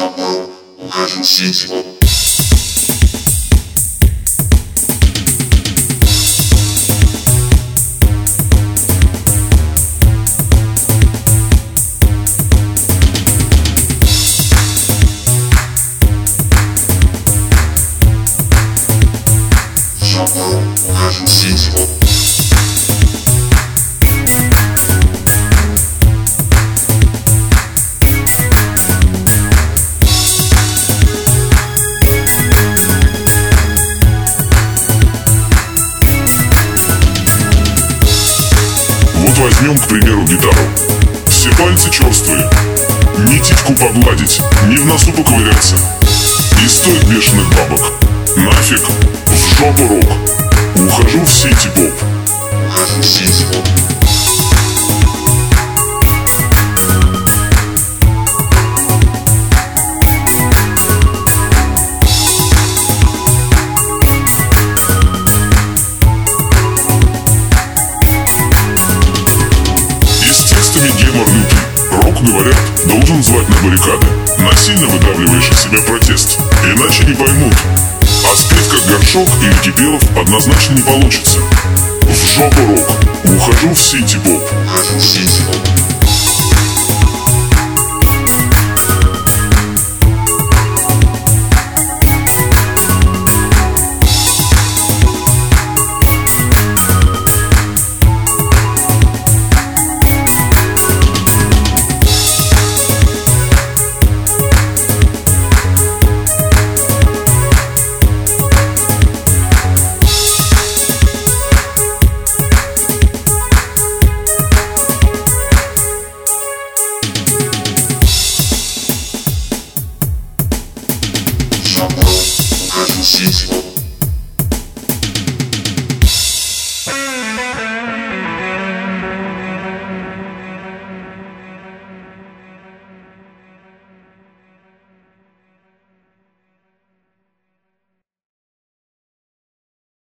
chamou o Rádio Sismo. Chamou o Rádio Sismo. Возьмем, к примеру, гитару. Все пальцы черствые. Ни титьку погладить, ни в носу поковыряться. И стоит бешеных бабок. Нафиг, в жопу рок. Ухожу в сети поп. Ухожу в сети. И текстами гемор лютый. Рок, говорят, должен звать на баррикады. Насильно выдавливаешь из себя протест. Иначе не поймут. А спеть как горшок или кипелов однозначно не получится. В жопу рок. Ухожу в сити поп. Ухожу в сети. Physicist